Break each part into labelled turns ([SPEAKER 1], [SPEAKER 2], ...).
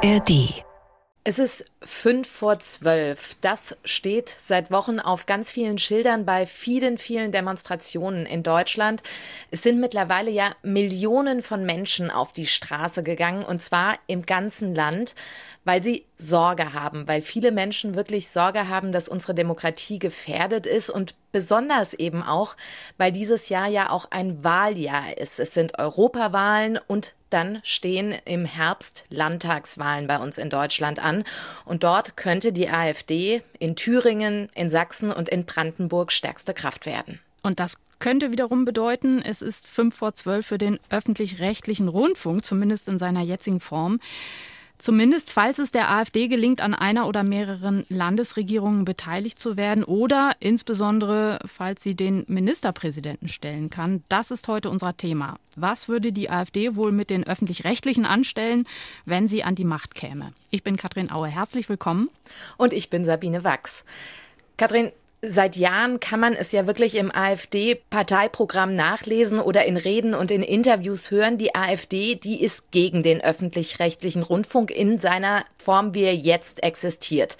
[SPEAKER 1] ARD
[SPEAKER 2] es ist fünf vor zwölf. Das steht seit Wochen auf ganz vielen Schildern bei vielen, vielen Demonstrationen in Deutschland. Es sind mittlerweile ja Millionen von Menschen auf die Straße gegangen und zwar im ganzen Land, weil sie Sorge haben, weil viele Menschen wirklich Sorge haben, dass unsere Demokratie gefährdet ist und besonders eben auch, weil dieses Jahr ja auch ein Wahljahr ist. Es sind Europawahlen und dann stehen im Herbst Landtagswahlen bei uns in Deutschland an. Und dort könnte die AfD in Thüringen, in Sachsen und in Brandenburg stärkste Kraft werden.
[SPEAKER 3] Und das könnte wiederum bedeuten, es ist fünf vor zwölf für den öffentlich-rechtlichen Rundfunk, zumindest in seiner jetzigen Form. Zumindest falls es der AfD gelingt, an einer oder mehreren Landesregierungen beteiligt zu werden oder insbesondere falls sie den Ministerpräsidenten stellen kann. Das ist heute unser Thema. Was würde die AfD wohl mit den öffentlich-rechtlichen anstellen, wenn sie an die Macht käme? Ich bin Katrin Aue. Herzlich willkommen.
[SPEAKER 2] Und ich bin Sabine Wachs. Katrin, Seit Jahren kann man es ja wirklich im AfD-Parteiprogramm nachlesen oder in Reden und in Interviews hören. Die AfD, die ist gegen den öffentlich-rechtlichen Rundfunk in seiner Form, wie er jetzt existiert.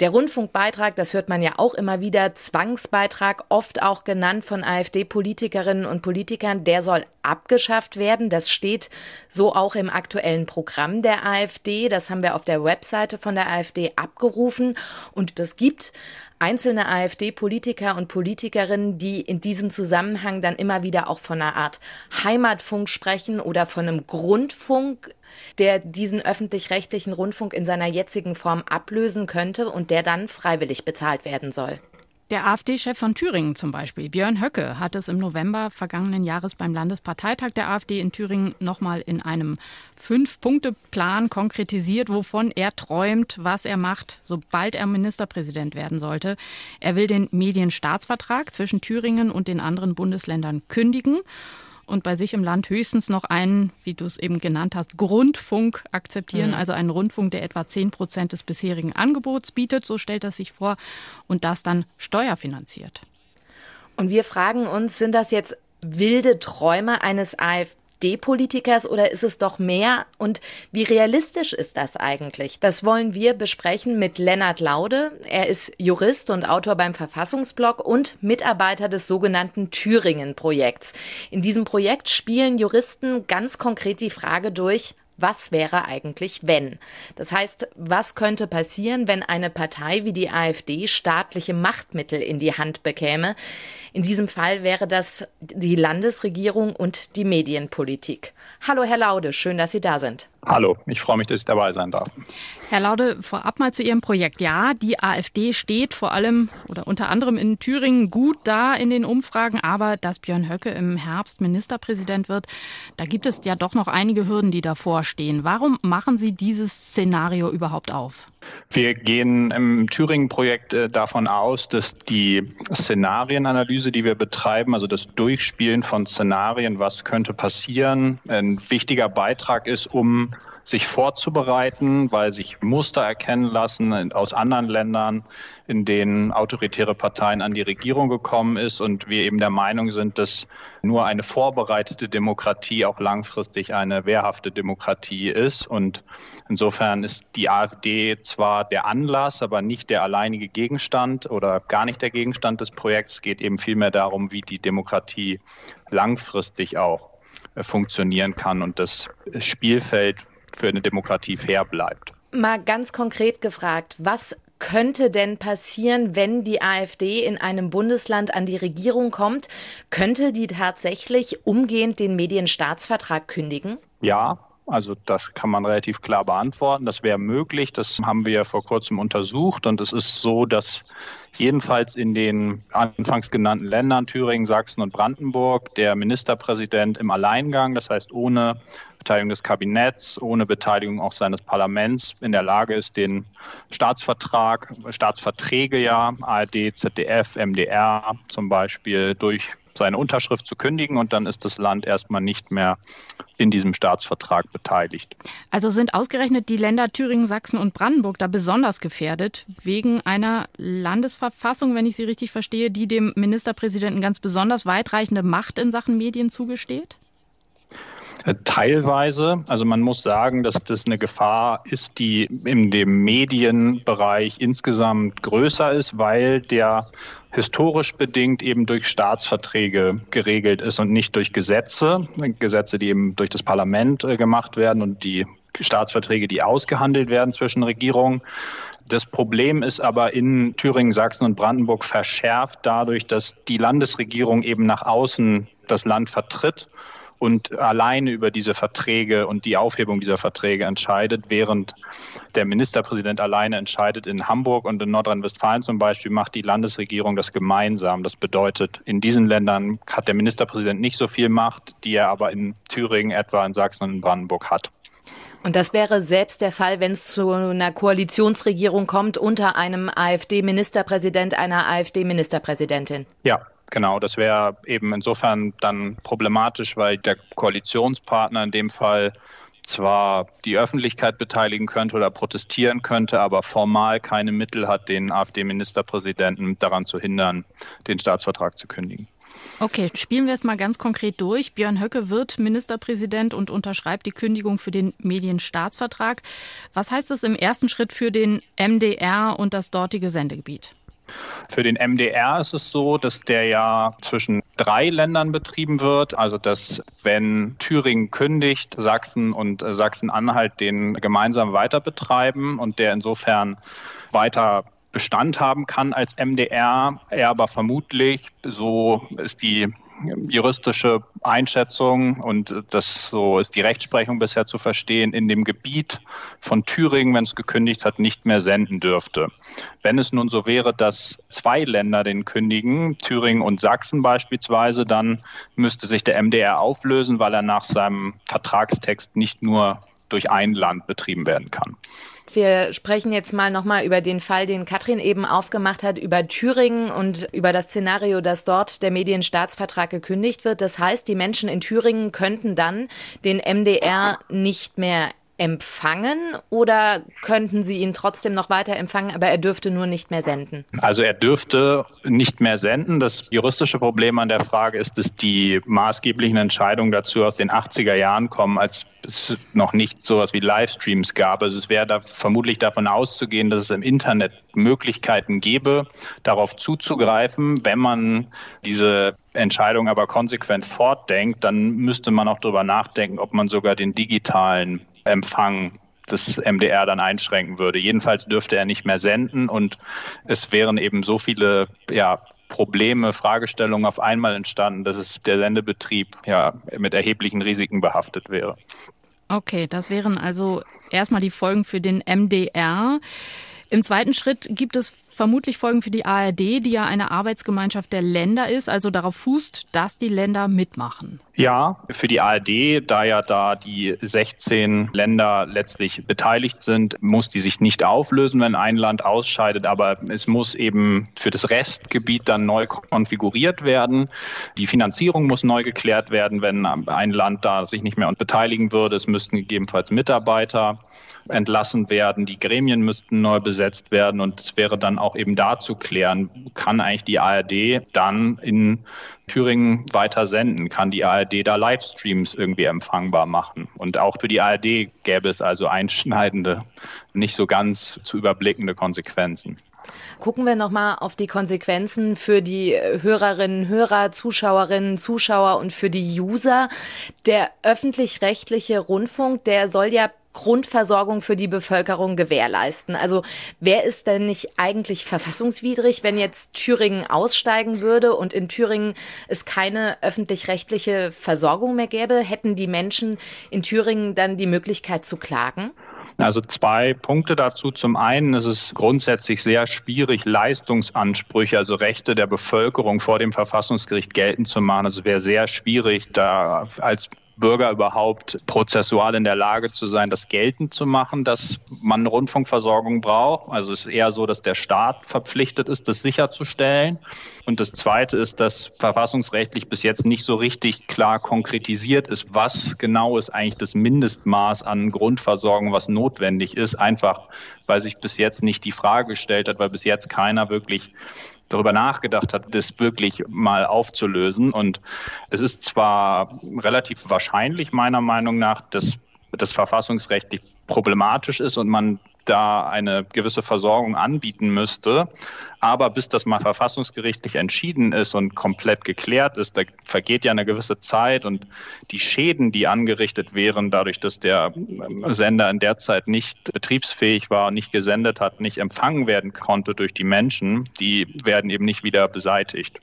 [SPEAKER 2] Der Rundfunkbeitrag, das hört man ja auch immer wieder, Zwangsbeitrag, oft auch genannt von AfD-Politikerinnen und Politikern, der soll abgeschafft werden. Das steht so auch im aktuellen Programm der AfD. Das haben wir auf der Webseite von der AfD abgerufen. Und das gibt einzelne AfD-Politiker und Politikerinnen, die in diesem Zusammenhang dann immer wieder auch von einer Art Heimatfunk sprechen oder von einem Grundfunk der diesen öffentlich-rechtlichen Rundfunk in seiner jetzigen Form ablösen könnte und der dann freiwillig bezahlt werden soll.
[SPEAKER 3] Der AfD-Chef von Thüringen zum Beispiel, Björn Höcke, hat es im November vergangenen Jahres beim Landesparteitag der AfD in Thüringen nochmal in einem Fünf-Punkte-Plan konkretisiert, wovon er träumt, was er macht, sobald er Ministerpräsident werden sollte. Er will den Medienstaatsvertrag zwischen Thüringen und den anderen Bundesländern kündigen und bei sich im Land höchstens noch einen, wie du es eben genannt hast, Grundfunk akzeptieren, mhm. also einen Rundfunk, der etwa 10 Prozent des bisherigen Angebots bietet, so stellt er sich vor, und das dann steuerfinanziert.
[SPEAKER 2] Und wir fragen uns, sind das jetzt wilde Träume eines AfD? AfD-Politikers oder ist es doch mehr? Und wie realistisch ist das eigentlich? Das wollen wir besprechen mit Lennart Laude. Er ist Jurist und Autor beim Verfassungsblog und Mitarbeiter des sogenannten Thüringen-Projekts. In diesem Projekt spielen Juristen ganz konkret die Frage durch, was wäre eigentlich wenn? Das heißt, was könnte passieren, wenn eine Partei wie die AfD staatliche Machtmittel in die Hand bekäme? In diesem Fall wäre das die Landesregierung und die Medienpolitik. Hallo, Herr Laude, schön, dass Sie da sind.
[SPEAKER 4] Hallo, ich freue mich, dass ich dabei sein darf.
[SPEAKER 3] Herr Laude, vorab mal zu Ihrem Projekt. Ja, die AfD steht vor allem oder unter anderem in Thüringen gut da in den Umfragen, aber dass Björn Höcke im Herbst Ministerpräsident wird, da gibt es ja doch noch einige Hürden, die davor stehen. Warum machen Sie dieses Szenario überhaupt auf?
[SPEAKER 4] Wir gehen im Thüringen-Projekt äh, davon aus, dass die Szenarienanalyse, die wir betreiben, also das Durchspielen von Szenarien, was könnte passieren, ein wichtiger Beitrag ist, um sich vorzubereiten, weil sich Muster erkennen lassen aus anderen Ländern, in denen autoritäre Parteien an die Regierung gekommen ist und wir eben der Meinung sind, dass nur eine vorbereitete Demokratie auch langfristig eine wehrhafte Demokratie ist. Und insofern ist die AfD zwar der Anlass, aber nicht der alleinige Gegenstand oder gar nicht der Gegenstand des Projekts. Es geht eben vielmehr darum, wie die Demokratie langfristig auch äh, funktionieren kann und das Spielfeld für eine Demokratie fair bleibt.
[SPEAKER 2] Mal ganz konkret gefragt, was könnte denn passieren, wenn die AfD in einem Bundesland an die Regierung kommt? Könnte die tatsächlich umgehend den Medienstaatsvertrag kündigen?
[SPEAKER 4] Ja, also das kann man relativ klar beantworten. Das wäre möglich. Das haben wir vor kurzem untersucht. Und es ist so, dass jedenfalls in den anfangs genannten Ländern Thüringen, Sachsen und Brandenburg der Ministerpräsident im Alleingang, das heißt ohne Beteiligung des Kabinetts, ohne Beteiligung auch seines Parlaments in der Lage ist, den Staatsvertrag, Staatsverträge ja, ARD, ZDF, MDR zum Beispiel durch seine Unterschrift zu kündigen und dann ist das Land erstmal nicht mehr in diesem Staatsvertrag beteiligt.
[SPEAKER 3] Also sind ausgerechnet die Länder Thüringen, Sachsen und Brandenburg da besonders gefährdet wegen einer Landesverfassung, wenn ich Sie richtig verstehe, die dem Ministerpräsidenten ganz besonders weitreichende Macht in Sachen Medien zugesteht?
[SPEAKER 4] Äh, teilweise. Also man muss sagen, dass das eine Gefahr ist, die in dem Medienbereich insgesamt größer ist, weil der historisch bedingt eben durch Staatsverträge geregelt ist und nicht durch Gesetze. Gesetze, die eben durch das Parlament äh, gemacht werden und die Staatsverträge, die ausgehandelt werden zwischen Regierungen. Das Problem ist aber in Thüringen, Sachsen und Brandenburg verschärft dadurch, dass die Landesregierung eben nach außen das Land vertritt und alleine über diese Verträge und die Aufhebung dieser Verträge entscheidet, während der Ministerpräsident alleine entscheidet in Hamburg und in Nordrhein-Westfalen zum Beispiel macht die Landesregierung das gemeinsam. Das bedeutet, in diesen Ländern hat der Ministerpräsident nicht so viel Macht, die er aber in Thüringen, etwa in Sachsen und in Brandenburg hat.
[SPEAKER 2] Und das wäre selbst der Fall, wenn es zu einer Koalitionsregierung kommt unter einem AfD-Ministerpräsident, einer AfD-Ministerpräsidentin.
[SPEAKER 4] Ja, Genau, das wäre eben insofern dann problematisch, weil der Koalitionspartner in dem Fall zwar die Öffentlichkeit beteiligen könnte oder protestieren könnte, aber formal keine Mittel hat, den AfD-Ministerpräsidenten daran zu hindern, den Staatsvertrag zu kündigen.
[SPEAKER 3] Okay, spielen wir es mal ganz konkret durch. Björn Höcke wird Ministerpräsident und unterschreibt die Kündigung für den Medienstaatsvertrag. Was heißt das im ersten Schritt für den MDR und das dortige Sendegebiet?
[SPEAKER 4] Für den MDR ist es so, dass der ja zwischen drei Ländern betrieben wird. Also dass wenn Thüringen kündigt, Sachsen und Sachsen-Anhalt den gemeinsam weiter betreiben und der insofern weiter Bestand haben kann als MDR, er aber vermutlich, so ist die juristische Einschätzung und das so ist die Rechtsprechung bisher zu verstehen, in dem Gebiet von Thüringen, wenn es gekündigt hat, nicht mehr senden dürfte. Wenn es nun so wäre, dass zwei Länder den kündigen, Thüringen und Sachsen beispielsweise, dann müsste sich der MDR auflösen, weil er nach seinem Vertragstext nicht nur durch ein Land betrieben werden kann.
[SPEAKER 2] Wir sprechen jetzt mal nochmal über den Fall, den Katrin eben aufgemacht hat, über Thüringen und über das Szenario, dass dort der Medienstaatsvertrag gekündigt wird. Das heißt, die Menschen in Thüringen könnten dann den MDR nicht mehr empfangen oder könnten Sie ihn trotzdem noch weiter empfangen, aber er dürfte nur nicht mehr senden?
[SPEAKER 4] Also er dürfte nicht mehr senden. Das juristische Problem an der Frage ist, dass die maßgeblichen Entscheidungen dazu aus den 80er Jahren kommen, als es noch nicht sowas wie Livestreams gab. Also es wäre da vermutlich davon auszugehen, dass es im Internet Möglichkeiten gäbe, darauf zuzugreifen. Wenn man diese Entscheidung aber konsequent fortdenkt, dann müsste man auch darüber nachdenken, ob man sogar den digitalen Empfang des MDR dann einschränken würde. Jedenfalls dürfte er nicht mehr senden und es wären eben so viele ja, Probleme, Fragestellungen auf einmal entstanden, dass es der Sendebetrieb ja mit erheblichen Risiken behaftet wäre.
[SPEAKER 3] Okay, das wären also erstmal die Folgen für den MDR. Im zweiten Schritt gibt es vermutlich Folgen für die ARD, die ja eine Arbeitsgemeinschaft der Länder ist, also darauf fußt, dass die Länder mitmachen.
[SPEAKER 4] Ja, für die ARD, da ja da die 16 Länder letztlich beteiligt sind, muss die sich nicht auflösen, wenn ein Land ausscheidet, aber es muss eben für das Restgebiet dann neu konfiguriert werden. Die Finanzierung muss neu geklärt werden, wenn ein Land da sich nicht mehr beteiligen würde. Es müssten gegebenenfalls Mitarbeiter entlassen werden, die Gremien müssten neu besetzt werden und es wäre dann auch eben da zu klären, kann eigentlich die ARD dann in Thüringen weiter senden? Kann die ARD da Livestreams irgendwie empfangbar machen? Und auch für die ARD gäbe es also einschneidende, nicht so ganz zu überblickende Konsequenzen.
[SPEAKER 2] Gucken wir nochmal auf die Konsequenzen für die Hörerinnen, Hörer, Zuschauerinnen, Zuschauer und für die User. Der öffentlich-rechtliche Rundfunk, der soll ja Grundversorgung für die Bevölkerung gewährleisten. Also wäre es denn nicht eigentlich verfassungswidrig, wenn jetzt Thüringen aussteigen würde und in Thüringen es keine öffentlich-rechtliche Versorgung mehr gäbe? Hätten die Menschen in Thüringen dann die Möglichkeit zu klagen?
[SPEAKER 4] Also zwei Punkte dazu. Zum einen ist es grundsätzlich sehr schwierig, Leistungsansprüche, also Rechte der Bevölkerung vor dem Verfassungsgericht geltend zu machen. Also es wäre sehr schwierig, da als Bürger überhaupt prozessual in der Lage zu sein, das geltend zu machen, dass man Rundfunkversorgung braucht. Also es ist eher so, dass der Staat verpflichtet ist, das sicherzustellen. Und das Zweite ist, dass verfassungsrechtlich bis jetzt nicht so richtig klar konkretisiert ist, was genau ist eigentlich das Mindestmaß an Grundversorgung, was notwendig ist, einfach weil sich bis jetzt nicht die Frage gestellt hat, weil bis jetzt keiner wirklich darüber nachgedacht hat, das wirklich mal aufzulösen. Und es ist zwar relativ wahrscheinlich, meiner Meinung nach, dass das verfassungsrechtlich problematisch ist und man da eine gewisse Versorgung anbieten müsste. Aber bis das mal verfassungsgerichtlich entschieden ist und komplett geklärt ist, da vergeht ja eine gewisse Zeit und die Schäden, die angerichtet wären, dadurch, dass der Sender in der Zeit nicht betriebsfähig war, nicht gesendet hat, nicht empfangen werden konnte durch die Menschen, die werden eben nicht wieder beseitigt.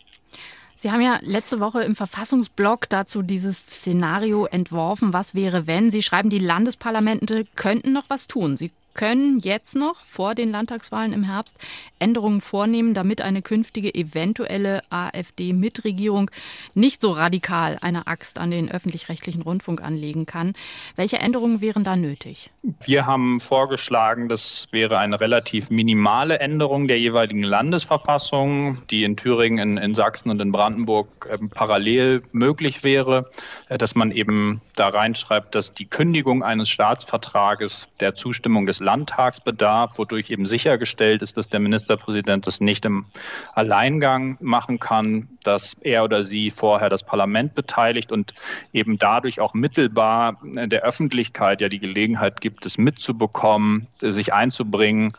[SPEAKER 3] Sie haben ja letzte Woche im Verfassungsblog dazu dieses Szenario entworfen, was wäre, wenn. Sie schreiben, die Landesparlamente könnten noch was tun. Sie können jetzt noch vor den Landtagswahlen im Herbst Änderungen vornehmen, damit eine künftige eventuelle AfD-Mitregierung nicht so radikal eine Axt an den öffentlich-rechtlichen Rundfunk anlegen kann. Welche Änderungen wären da nötig?
[SPEAKER 4] Wir haben vorgeschlagen, das wäre eine relativ minimale Änderung der jeweiligen Landesverfassung, die in Thüringen, in, in Sachsen und in Brandenburg äh, parallel möglich wäre, äh, dass man eben da reinschreibt, dass die Kündigung eines Staatsvertrages der Zustimmung des Landtagsbedarf, wodurch eben sichergestellt ist, dass der Ministerpräsident das nicht im Alleingang machen kann, dass er oder sie vorher das Parlament beteiligt und eben dadurch auch mittelbar der Öffentlichkeit ja die Gelegenheit gibt, es mitzubekommen, sich einzubringen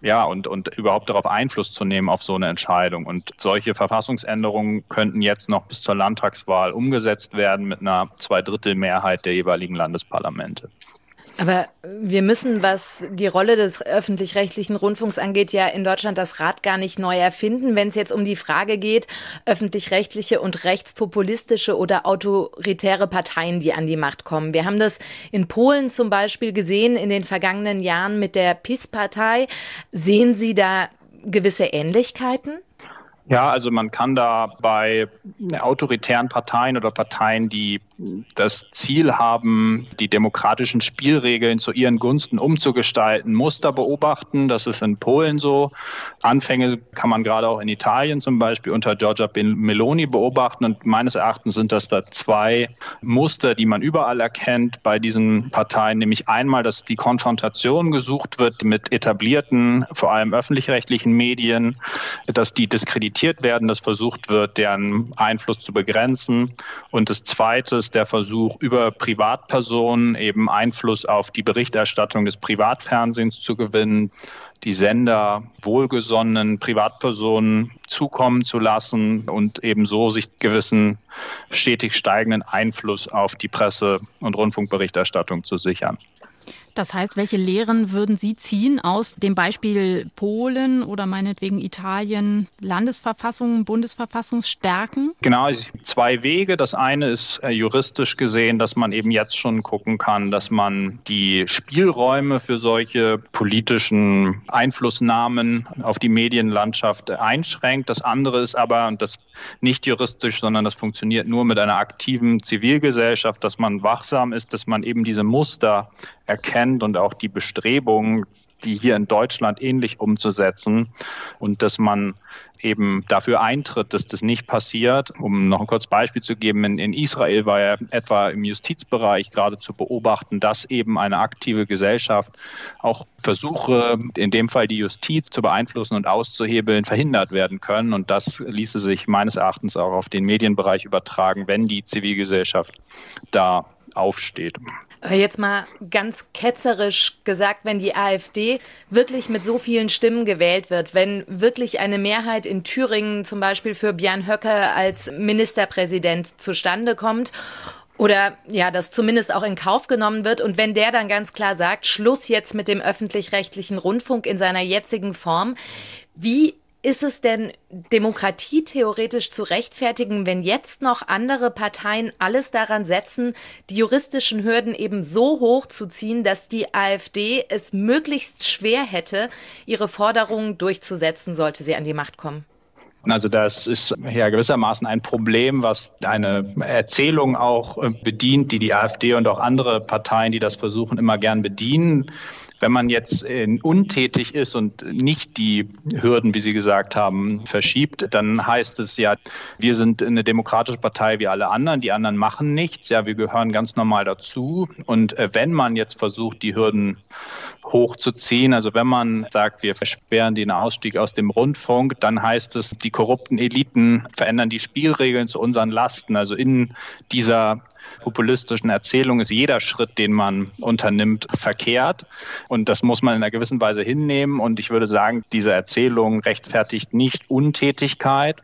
[SPEAKER 4] ja, und, und überhaupt darauf Einfluss zu nehmen auf so eine Entscheidung. Und solche Verfassungsänderungen könnten jetzt noch bis zur Landtagswahl umgesetzt werden mit einer Zweidrittelmehrheit der jeweiligen Landesparlamente.
[SPEAKER 2] Aber wir müssen, was die Rolle des öffentlich-rechtlichen Rundfunks angeht, ja in Deutschland das Rad gar nicht neu erfinden, wenn es jetzt um die Frage geht, öffentlich-rechtliche und rechtspopulistische oder autoritäre Parteien, die an die Macht kommen. Wir haben das in Polen zum Beispiel gesehen in den vergangenen Jahren mit der PiS-Partei. Sehen Sie da gewisse Ähnlichkeiten?
[SPEAKER 4] Ja, also man kann da bei autoritären Parteien oder Parteien, die das Ziel haben, die demokratischen Spielregeln zu ihren Gunsten umzugestalten, Muster beobachten. Das ist in Polen so. Anfänge kann man gerade auch in Italien zum Beispiel unter Giorgia Meloni beobachten. Und meines Erachtens sind das da zwei Muster, die man überall erkennt bei diesen Parteien. Nämlich einmal, dass die Konfrontation gesucht wird mit etablierten, vor allem öffentlich-rechtlichen Medien, dass die diskreditiert werden, dass versucht wird, deren Einfluss zu begrenzen. Und das Zweite ist der Versuch, über Privatpersonen eben Einfluss auf die Berichterstattung des Privatfernsehens zu gewinnen, die Sender wohlgesonnenen Privatpersonen zukommen zu lassen und eben so sich gewissen stetig steigenden Einfluss auf die Presse- und Rundfunkberichterstattung zu sichern.
[SPEAKER 3] Das heißt, welche Lehren würden Sie ziehen aus dem Beispiel Polen oder meinetwegen Italien, Landesverfassung, Bundesverfassung stärken?
[SPEAKER 4] Genau, zwei Wege. Das eine ist äh, juristisch gesehen, dass man eben jetzt schon gucken kann, dass man die Spielräume für solche politischen Einflussnahmen auf die Medienlandschaft einschränkt. Das andere ist aber, und das nicht juristisch, sondern das funktioniert nur mit einer aktiven Zivilgesellschaft, dass man wachsam ist, dass man eben diese Muster erkennt und auch die Bestrebungen, die hier in Deutschland ähnlich umzusetzen und dass man eben dafür eintritt, dass das nicht passiert. Um noch ein kurzes Beispiel zu geben, in, in Israel war ja etwa im Justizbereich gerade zu beobachten, dass eben eine aktive Gesellschaft auch Versuche, in dem Fall die Justiz zu beeinflussen und auszuhebeln, verhindert werden können. Und das ließe sich meines Erachtens auch auf den Medienbereich übertragen, wenn die Zivilgesellschaft da aufsteht.
[SPEAKER 2] Jetzt mal ganz ketzerisch gesagt, wenn die AfD wirklich mit so vielen Stimmen gewählt wird, wenn wirklich eine Mehrheit in Thüringen zum Beispiel für Björn Höcke als Ministerpräsident zustande kommt oder ja, das zumindest auch in Kauf genommen wird. Und wenn der dann ganz klar sagt, Schluss jetzt mit dem öffentlich-rechtlichen Rundfunk in seiner jetzigen Form, wie ist es denn demokratietheoretisch zu rechtfertigen, wenn jetzt noch andere Parteien alles daran setzen, die juristischen Hürden eben so hoch zu ziehen, dass die AfD es möglichst schwer hätte, ihre Forderungen durchzusetzen, sollte sie an die Macht kommen?
[SPEAKER 4] Also das ist ja gewissermaßen ein Problem, was eine Erzählung auch bedient, die die AfD und auch andere Parteien, die das versuchen, immer gern bedienen Wenn man jetzt äh, untätig ist und nicht die Hürden, wie Sie gesagt haben, verschiebt, dann heißt es ja, wir sind eine demokratische Partei wie alle anderen, die anderen machen nichts, ja, wir gehören ganz normal dazu. Und äh, wenn man jetzt versucht, die Hürden hochzuziehen, also wenn man sagt, wir versperren den Ausstieg aus dem Rundfunk, dann heißt es, die korrupten Eliten verändern die Spielregeln zu unseren Lasten. Also in dieser populistischen Erzählung ist jeder Schritt, den man unternimmt, verkehrt. Und das muss man in einer gewissen Weise hinnehmen. Und ich würde sagen, diese Erzählung rechtfertigt nicht Untätigkeit.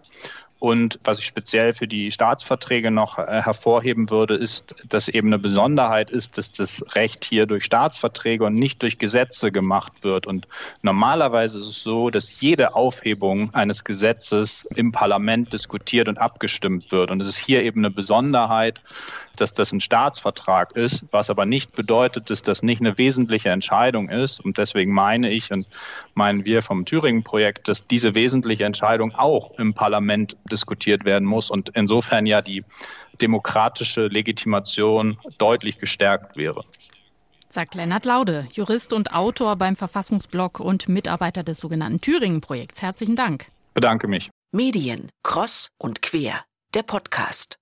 [SPEAKER 4] Und was ich speziell für die Staatsverträge noch äh, hervorheben würde, ist, dass eben eine Besonderheit ist, dass das Recht hier durch Staatsverträge und nicht durch Gesetze gemacht wird. Und normalerweise ist es so, dass jede Aufhebung eines Gesetzes im Parlament diskutiert und abgestimmt wird. Und es ist hier eben eine Besonderheit, dass das ein Staatsvertrag ist, was aber nicht bedeutet, dass das nicht eine wesentliche Entscheidung ist. Und deswegen meine ich und meinen wir vom Thüringen-Projekt, dass diese wesentliche Entscheidung auch im Parlament diskutiert werden muss und insofern ja die demokratische Legitimation deutlich gestärkt wäre.
[SPEAKER 3] Sagt Lennart Laude, Jurist und Autor beim Verfassungsblock und Mitarbeiter des sogenannten Thüringen-Projekts. Herzlichen Dank.
[SPEAKER 4] Bedanke mich.
[SPEAKER 1] Medien, Cross und Quer, der Podcast.